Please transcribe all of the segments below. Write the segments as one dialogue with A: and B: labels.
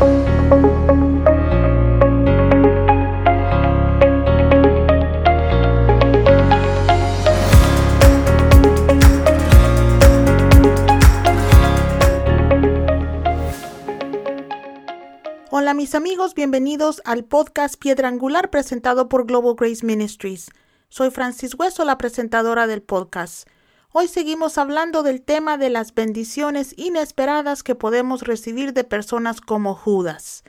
A: Hola mis amigos, bienvenidos al podcast Piedra Angular presentado por Global Grace Ministries. Soy Francis Hueso, la presentadora del podcast. Hoy seguimos hablando del tema de las bendiciones inesperadas que podemos recibir de personas como Judas.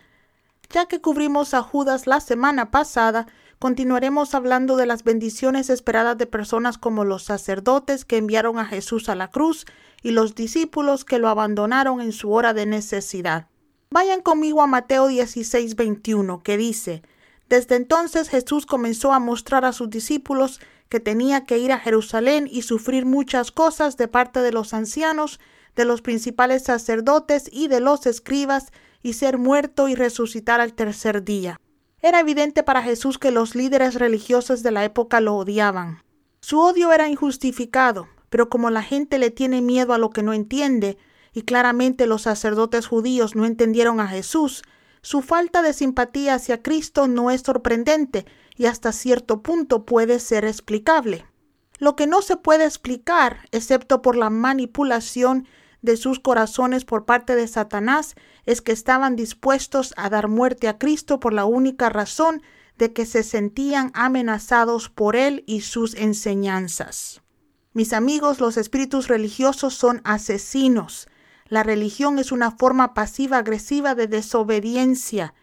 A: Ya que cubrimos a Judas la semana pasada, continuaremos hablando de las bendiciones esperadas de personas como los sacerdotes que enviaron a Jesús a la cruz y los discípulos que lo abandonaron en su hora de necesidad. Vayan conmigo a Mateo 16, 21, que dice, Desde entonces Jesús comenzó a mostrar a sus discípulos que tenía que ir a Jerusalén y sufrir muchas cosas de parte de los ancianos, de los principales sacerdotes y de los escribas, y ser muerto y resucitar al tercer día. Era evidente para Jesús que los líderes religiosos de la época lo odiaban. Su odio era injustificado, pero como la gente le tiene miedo a lo que no entiende, y claramente los sacerdotes judíos no entendieron a Jesús, su falta de simpatía hacia Cristo no es sorprendente y hasta cierto punto puede ser explicable. Lo que no se puede explicar, excepto por la manipulación de sus corazones por parte de Satanás, es que estaban dispuestos a dar muerte a Cristo por la única razón de que se sentían amenazados por él y sus enseñanzas. Mis amigos, los espíritus religiosos son asesinos, la religión es una forma pasiva-agresiva de desobediencia.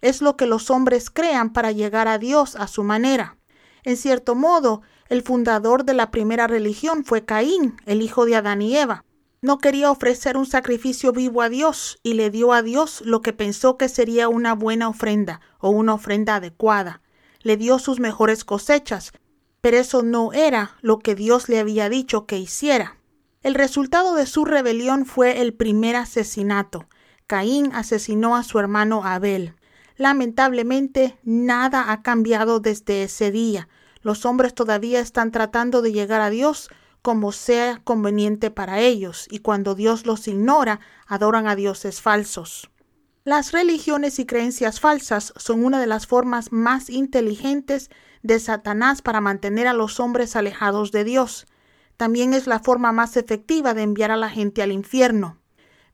A: Es lo que los hombres crean para llegar a Dios a su manera. En cierto modo, el fundador de la primera religión fue Caín, el hijo de Adán y Eva. No quería ofrecer un sacrificio vivo a Dios y le dio a Dios lo que pensó que sería una buena ofrenda o una ofrenda adecuada. Le dio sus mejores cosechas, pero eso no era lo que Dios le había dicho que hiciera. El resultado de su rebelión fue el primer asesinato. Caín asesinó a su hermano Abel. Lamentablemente, nada ha cambiado desde ese día. Los hombres todavía están tratando de llegar a Dios como sea conveniente para ellos, y cuando Dios los ignora, adoran a dioses falsos. Las religiones y creencias falsas son una de las formas más inteligentes de Satanás para mantener a los hombres alejados de Dios también es la forma más efectiva de enviar a la gente al infierno.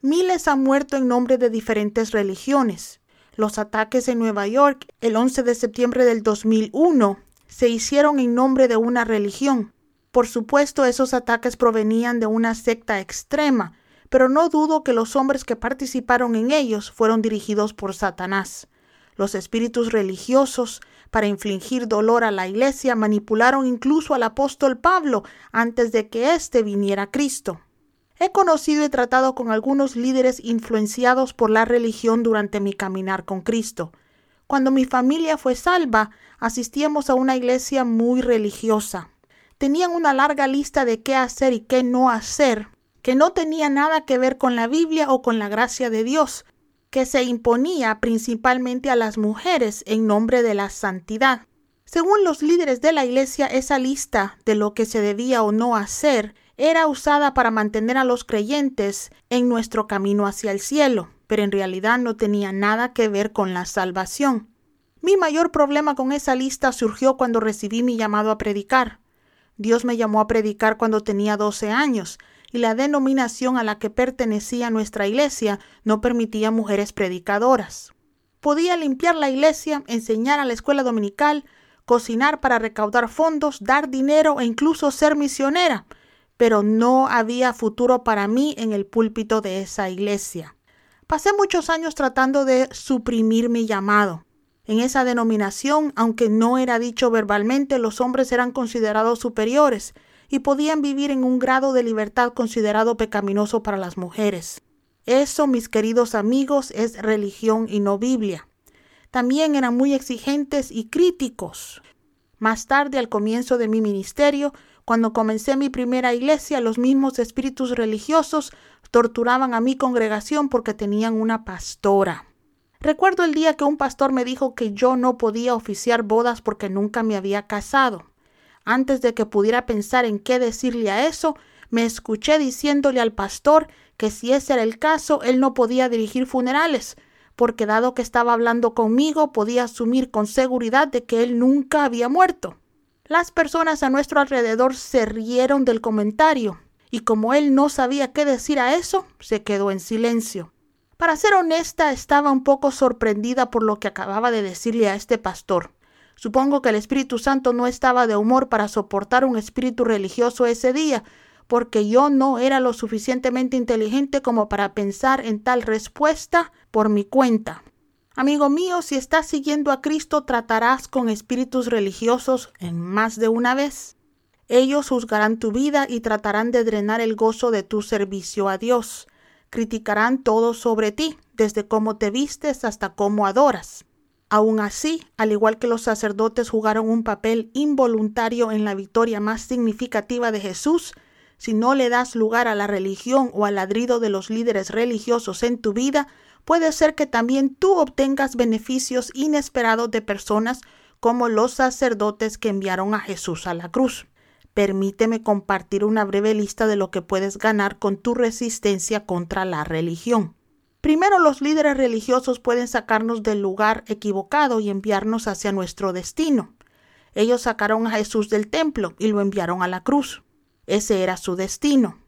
A: Miles han muerto en nombre de diferentes religiones. Los ataques en Nueva York el 11 de septiembre del 2001 se hicieron en nombre de una religión. Por supuesto, esos ataques provenían de una secta extrema, pero no dudo que los hombres que participaron en ellos fueron dirigidos por Satanás. Los espíritus religiosos, para infligir dolor a la iglesia, manipularon incluso al apóstol Pablo antes de que éste viniera a Cristo. He conocido y tratado con algunos líderes influenciados por la religión durante mi caminar con Cristo. Cuando mi familia fue salva, asistíamos a una iglesia muy religiosa. Tenían una larga lista de qué hacer y qué no hacer, que no tenía nada que ver con la Biblia o con la gracia de Dios, que se imponía principalmente a las mujeres en nombre de la santidad. Según los líderes de la Iglesia, esa lista de lo que se debía o no hacer era usada para mantener a los creyentes en nuestro camino hacia el cielo, pero en realidad no tenía nada que ver con la salvación. Mi mayor problema con esa lista surgió cuando recibí mi llamado a predicar. Dios me llamó a predicar cuando tenía 12 años, y la denominación a la que pertenecía nuestra iglesia no permitía mujeres predicadoras. Podía limpiar la iglesia, enseñar a la escuela dominical, cocinar para recaudar fondos, dar dinero e incluso ser misionera, pero no había futuro para mí en el púlpito de esa iglesia. Pasé muchos años tratando de suprimir mi llamado. En esa denominación, aunque no era dicho verbalmente, los hombres eran considerados superiores y podían vivir en un grado de libertad considerado pecaminoso para las mujeres. Eso, mis queridos amigos, es religión y no Biblia. También eran muy exigentes y críticos. Más tarde, al comienzo de mi ministerio, cuando comencé mi primera iglesia, los mismos espíritus religiosos torturaban a mi congregación porque tenían una pastora. Recuerdo el día que un pastor me dijo que yo no podía oficiar bodas porque nunca me había casado. Antes de que pudiera pensar en qué decirle a eso, me escuché diciéndole al pastor que si ese era el caso, él no podía dirigir funerales, porque dado que estaba hablando conmigo podía asumir con seguridad de que él nunca había muerto. Las personas a nuestro alrededor se rieron del comentario, y como él no sabía qué decir a eso, se quedó en silencio. Para ser honesta, estaba un poco sorprendida por lo que acababa de decirle a este pastor. Supongo que el Espíritu Santo no estaba de humor para soportar un espíritu religioso ese día, porque yo no era lo suficientemente inteligente como para pensar en tal respuesta por mi cuenta. Amigo mío, si estás siguiendo a Cristo, tratarás con espíritus religiosos en más de una vez. Ellos juzgarán tu vida y tratarán de drenar el gozo de tu servicio a Dios. Criticarán todo sobre ti, desde cómo te vistes hasta cómo adoras. Aún así, al igual que los sacerdotes jugaron un papel involuntario en la victoria más significativa de Jesús, si no le das lugar a la religión o al ladrido de los líderes religiosos en tu vida, puede ser que también tú obtengas beneficios inesperados de personas como los sacerdotes que enviaron a Jesús a la cruz. Permíteme compartir una breve lista de lo que puedes ganar con tu resistencia contra la religión. Primero, los líderes religiosos pueden sacarnos del lugar equivocado y enviarnos hacia nuestro destino. Ellos sacaron a Jesús del templo y lo enviaron a la cruz. Ese era su destino.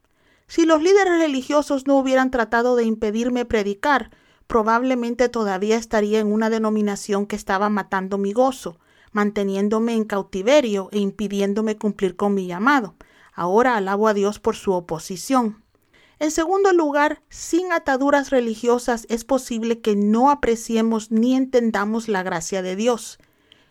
A: Si los líderes religiosos no hubieran tratado de impedirme predicar, probablemente todavía estaría en una denominación que estaba matando mi gozo, manteniéndome en cautiverio e impidiéndome cumplir con mi llamado. Ahora alabo a Dios por su oposición. En segundo lugar, sin ataduras religiosas es posible que no apreciemos ni entendamos la gracia de Dios.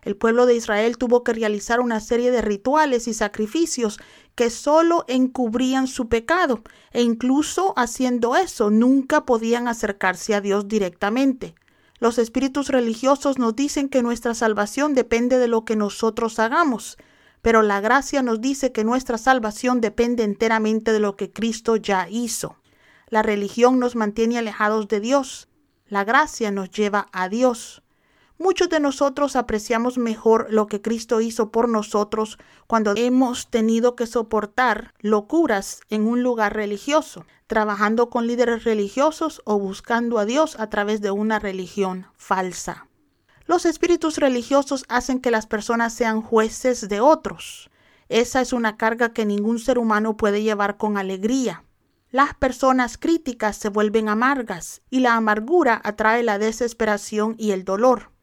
A: El pueblo de Israel tuvo que realizar una serie de rituales y sacrificios que solo encubrían su pecado, e incluso haciendo eso nunca podían acercarse a Dios directamente. Los espíritus religiosos nos dicen que nuestra salvación depende de lo que nosotros hagamos, pero la gracia nos dice que nuestra salvación depende enteramente de lo que Cristo ya hizo. La religión nos mantiene alejados de Dios, la gracia nos lleva a Dios. Muchos de nosotros apreciamos mejor lo que Cristo hizo por nosotros cuando hemos tenido que soportar locuras en un lugar religioso, trabajando con líderes religiosos o buscando a Dios a través de una religión falsa. Los espíritus religiosos hacen que las personas sean jueces de otros. Esa es una carga que ningún ser humano puede llevar con alegría. Las personas críticas se vuelven amargas y la amargura atrae la desesperación y el dolor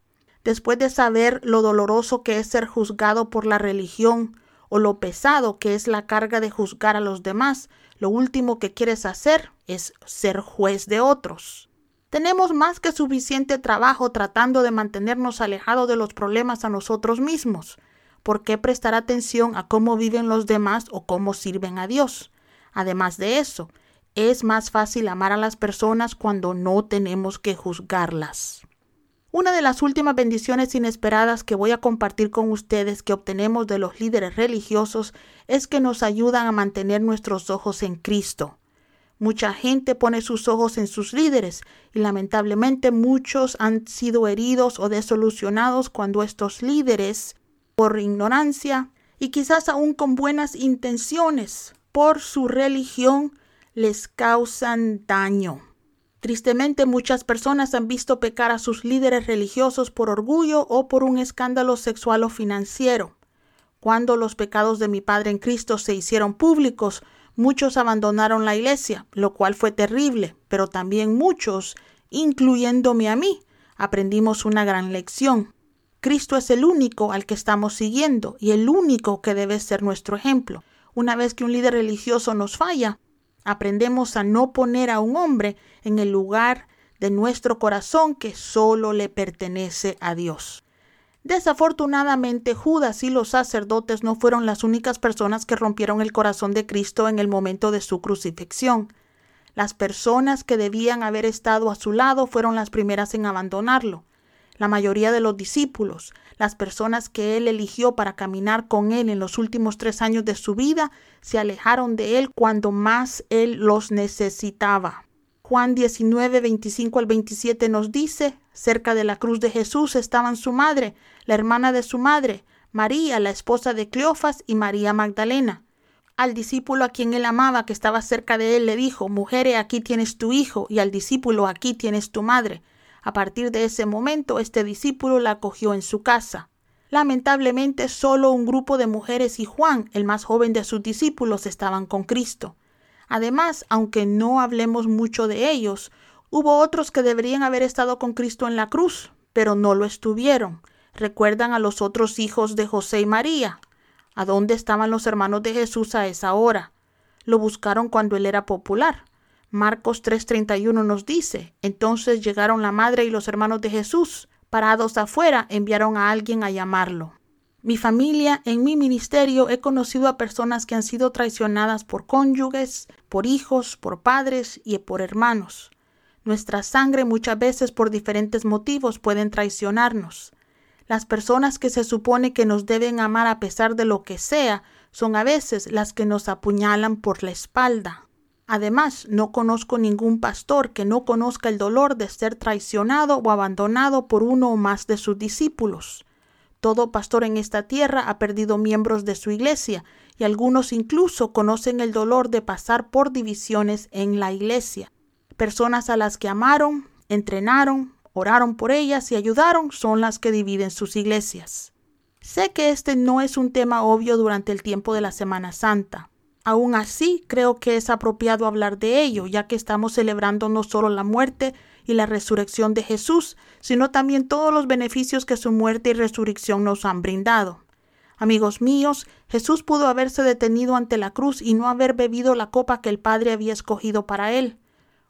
A: después de saber lo doloroso que es ser juzgado por la religión o lo pesado que es la carga de juzgar a los demás, lo último que quieres hacer es ser juez de otros. Tenemos más que suficiente trabajo tratando de mantenernos alejados de los problemas a nosotros mismos. ¿Por qué prestar atención a cómo viven los demás o cómo sirven a Dios? Además de eso, es más fácil amar a las personas cuando no tenemos que juzgarlas. Una de las últimas bendiciones inesperadas que voy a compartir con ustedes que obtenemos de los líderes religiosos es que nos ayudan a mantener nuestros ojos en Cristo. Mucha gente pone sus ojos en sus líderes y lamentablemente muchos han sido heridos o desolucionados cuando estos líderes, por ignorancia y quizás aún con buenas intenciones, por su religión, les causan daño. Tristemente muchas personas han visto pecar a sus líderes religiosos por orgullo o por un escándalo sexual o financiero. Cuando los pecados de mi Padre en Cristo se hicieron públicos, muchos abandonaron la iglesia, lo cual fue terrible, pero también muchos, incluyéndome a mí, aprendimos una gran lección. Cristo es el único al que estamos siguiendo y el único que debe ser nuestro ejemplo. Una vez que un líder religioso nos falla, Aprendemos a no poner a un hombre en el lugar de nuestro corazón que solo le pertenece a Dios. Desafortunadamente, Judas y los sacerdotes no fueron las únicas personas que rompieron el corazón de Cristo en el momento de su crucifixión. Las personas que debían haber estado a su lado fueron las primeras en abandonarlo. La mayoría de los discípulos, las personas que él eligió para caminar con él en los últimos tres años de su vida, se alejaron de él cuando más él los necesitaba. Juan 19, 25 al 27 nos dice, cerca de la cruz de Jesús estaban su madre, la hermana de su madre, María, la esposa de Cleofas, y María Magdalena. Al discípulo a quien él amaba, que estaba cerca de él, le dijo, Mujer, aquí tienes tu hijo, y al discípulo, aquí tienes tu madre. A partir de ese momento, este discípulo la acogió en su casa. Lamentablemente, solo un grupo de mujeres y Juan, el más joven de sus discípulos, estaban con Cristo. Además, aunque no hablemos mucho de ellos, hubo otros que deberían haber estado con Cristo en la cruz, pero no lo estuvieron. Recuerdan a los otros hijos de José y María. ¿A dónde estaban los hermanos de Jesús a esa hora? Lo buscaron cuando él era popular. Marcos 3:31 nos dice, entonces llegaron la madre y los hermanos de Jesús. Parados afuera, enviaron a alguien a llamarlo. Mi familia, en mi ministerio, he conocido a personas que han sido traicionadas por cónyuges, por hijos, por padres y por hermanos. Nuestra sangre muchas veces por diferentes motivos pueden traicionarnos. Las personas que se supone que nos deben amar a pesar de lo que sea son a veces las que nos apuñalan por la espalda. Además, no conozco ningún pastor que no conozca el dolor de ser traicionado o abandonado por uno o más de sus discípulos. Todo pastor en esta tierra ha perdido miembros de su iglesia y algunos incluso conocen el dolor de pasar por divisiones en la iglesia. Personas a las que amaron, entrenaron, oraron por ellas y ayudaron son las que dividen sus iglesias. Sé que este no es un tema obvio durante el tiempo de la Semana Santa, Aún así, creo que es apropiado hablar de ello, ya que estamos celebrando no solo la muerte y la resurrección de Jesús, sino también todos los beneficios que su muerte y resurrección nos han brindado. Amigos míos, Jesús pudo haberse detenido ante la cruz y no haber bebido la copa que el Padre había escogido para él.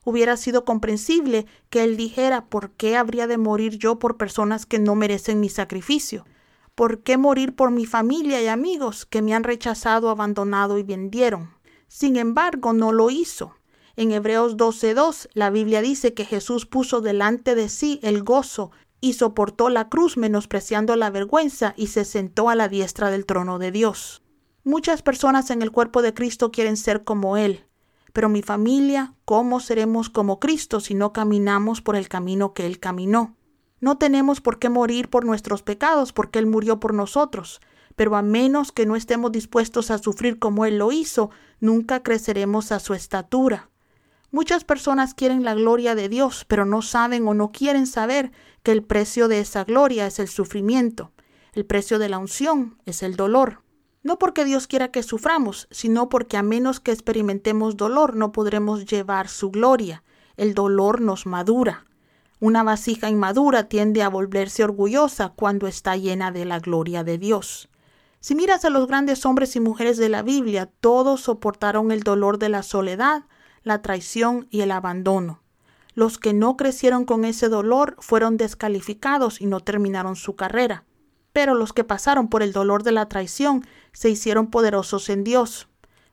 A: Hubiera sido comprensible que él dijera ¿por qué habría de morir yo por personas que no merecen mi sacrificio? ¿Por qué morir por mi familia y amigos que me han rechazado, abandonado y vendieron? Sin embargo, no lo hizo. En Hebreos 12:2 la Biblia dice que Jesús puso delante de sí el gozo y soportó la cruz menospreciando la vergüenza y se sentó a la diestra del trono de Dios. Muchas personas en el cuerpo de Cristo quieren ser como Él, pero mi familia, ¿cómo seremos como Cristo si no caminamos por el camino que Él caminó? No tenemos por qué morir por nuestros pecados, porque Él murió por nosotros. Pero a menos que no estemos dispuestos a sufrir como Él lo hizo, nunca creceremos a su estatura. Muchas personas quieren la gloria de Dios, pero no saben o no quieren saber que el precio de esa gloria es el sufrimiento. El precio de la unción es el dolor. No porque Dios quiera que suframos, sino porque a menos que experimentemos dolor no podremos llevar su gloria. El dolor nos madura. Una vasija inmadura tiende a volverse orgullosa cuando está llena de la gloria de Dios. Si miras a los grandes hombres y mujeres de la Biblia, todos soportaron el dolor de la soledad, la traición y el abandono. Los que no crecieron con ese dolor fueron descalificados y no terminaron su carrera. Pero los que pasaron por el dolor de la traición se hicieron poderosos en Dios.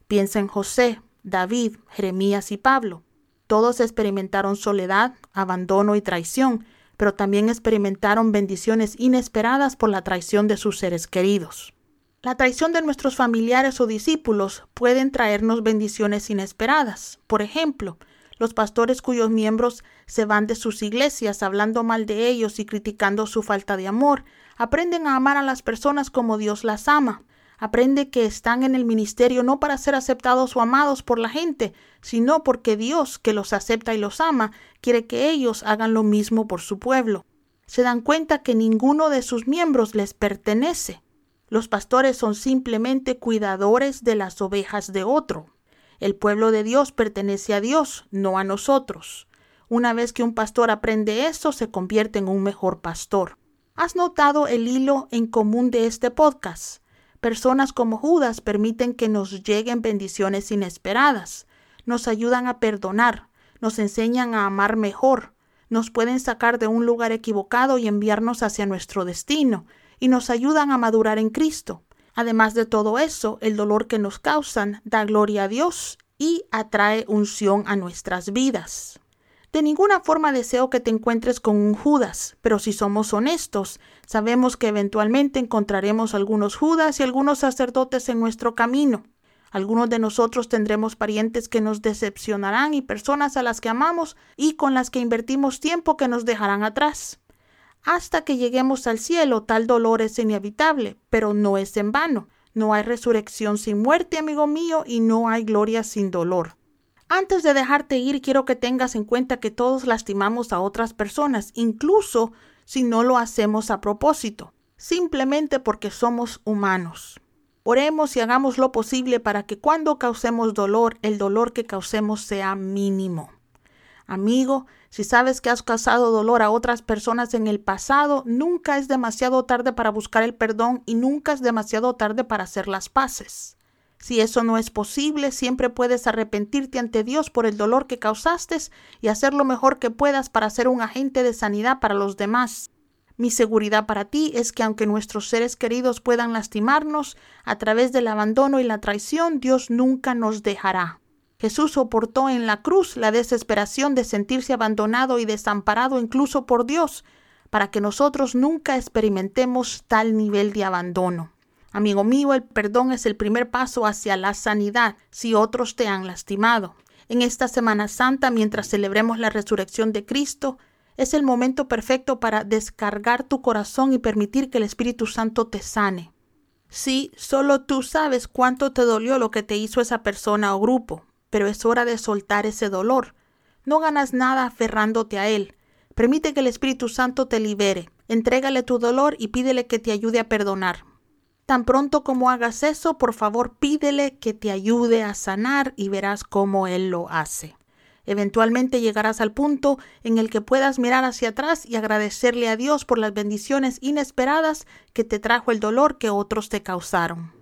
A: Piensa en José, David, Jeremías y Pablo. Todos experimentaron soledad, abandono y traición, pero también experimentaron bendiciones inesperadas por la traición de sus seres queridos. La traición de nuestros familiares o discípulos pueden traernos bendiciones inesperadas. Por ejemplo, los pastores cuyos miembros se van de sus iglesias hablando mal de ellos y criticando su falta de amor, aprenden a amar a las personas como Dios las ama. Aprende que están en el ministerio no para ser aceptados o amados por la gente, sino porque Dios, que los acepta y los ama, quiere que ellos hagan lo mismo por su pueblo. Se dan cuenta que ninguno de sus miembros les pertenece. Los pastores son simplemente cuidadores de las ovejas de otro. El pueblo de Dios pertenece a Dios, no a nosotros. Una vez que un pastor aprende eso, se convierte en un mejor pastor. ¿Has notado el hilo en común de este podcast? Personas como Judas permiten que nos lleguen bendiciones inesperadas, nos ayudan a perdonar, nos enseñan a amar mejor, nos pueden sacar de un lugar equivocado y enviarnos hacia nuestro destino, y nos ayudan a madurar en Cristo. Además de todo eso, el dolor que nos causan da gloria a Dios y atrae unción a nuestras vidas. De ninguna forma deseo que te encuentres con un Judas, pero si somos honestos, sabemos que eventualmente encontraremos algunos Judas y algunos sacerdotes en nuestro camino. Algunos de nosotros tendremos parientes que nos decepcionarán y personas a las que amamos y con las que invertimos tiempo que nos dejarán atrás. Hasta que lleguemos al cielo, tal dolor es inevitable, pero no es en vano. No hay resurrección sin muerte, amigo mío, y no hay gloria sin dolor. Antes de dejarte ir, quiero que tengas en cuenta que todos lastimamos a otras personas, incluso si no lo hacemos a propósito, simplemente porque somos humanos. Oremos y hagamos lo posible para que cuando causemos dolor, el dolor que causemos sea mínimo. Amigo, si sabes que has causado dolor a otras personas en el pasado, nunca es demasiado tarde para buscar el perdón y nunca es demasiado tarde para hacer las paces. Si eso no es posible, siempre puedes arrepentirte ante Dios por el dolor que causaste y hacer lo mejor que puedas para ser un agente de sanidad para los demás. Mi seguridad para ti es que aunque nuestros seres queridos puedan lastimarnos, a través del abandono y la traición, Dios nunca nos dejará. Jesús soportó en la cruz la desesperación de sentirse abandonado y desamparado incluso por Dios, para que nosotros nunca experimentemos tal nivel de abandono. Amigo mío, el perdón es el primer paso hacia la sanidad si otros te han lastimado. En esta Semana Santa, mientras celebremos la resurrección de Cristo, es el momento perfecto para descargar tu corazón y permitir que el Espíritu Santo te sane. Sí, solo tú sabes cuánto te dolió lo que te hizo esa persona o grupo, pero es hora de soltar ese dolor. No ganas nada aferrándote a él. Permite que el Espíritu Santo te libere. Entrégale tu dolor y pídele que te ayude a perdonar. Tan pronto como hagas eso, por favor pídele que te ayude a sanar y verás cómo Él lo hace. Eventualmente llegarás al punto en el que puedas mirar hacia atrás y agradecerle a Dios por las bendiciones inesperadas que te trajo el dolor que otros te causaron.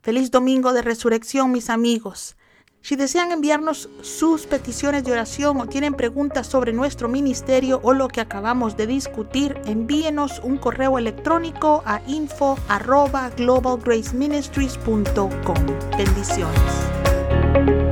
A: Feliz domingo de resurrección, mis amigos. Si desean enviarnos sus peticiones de oración o tienen preguntas sobre nuestro ministerio o lo que acabamos de discutir, envíenos un correo electrónico a info Bendiciones.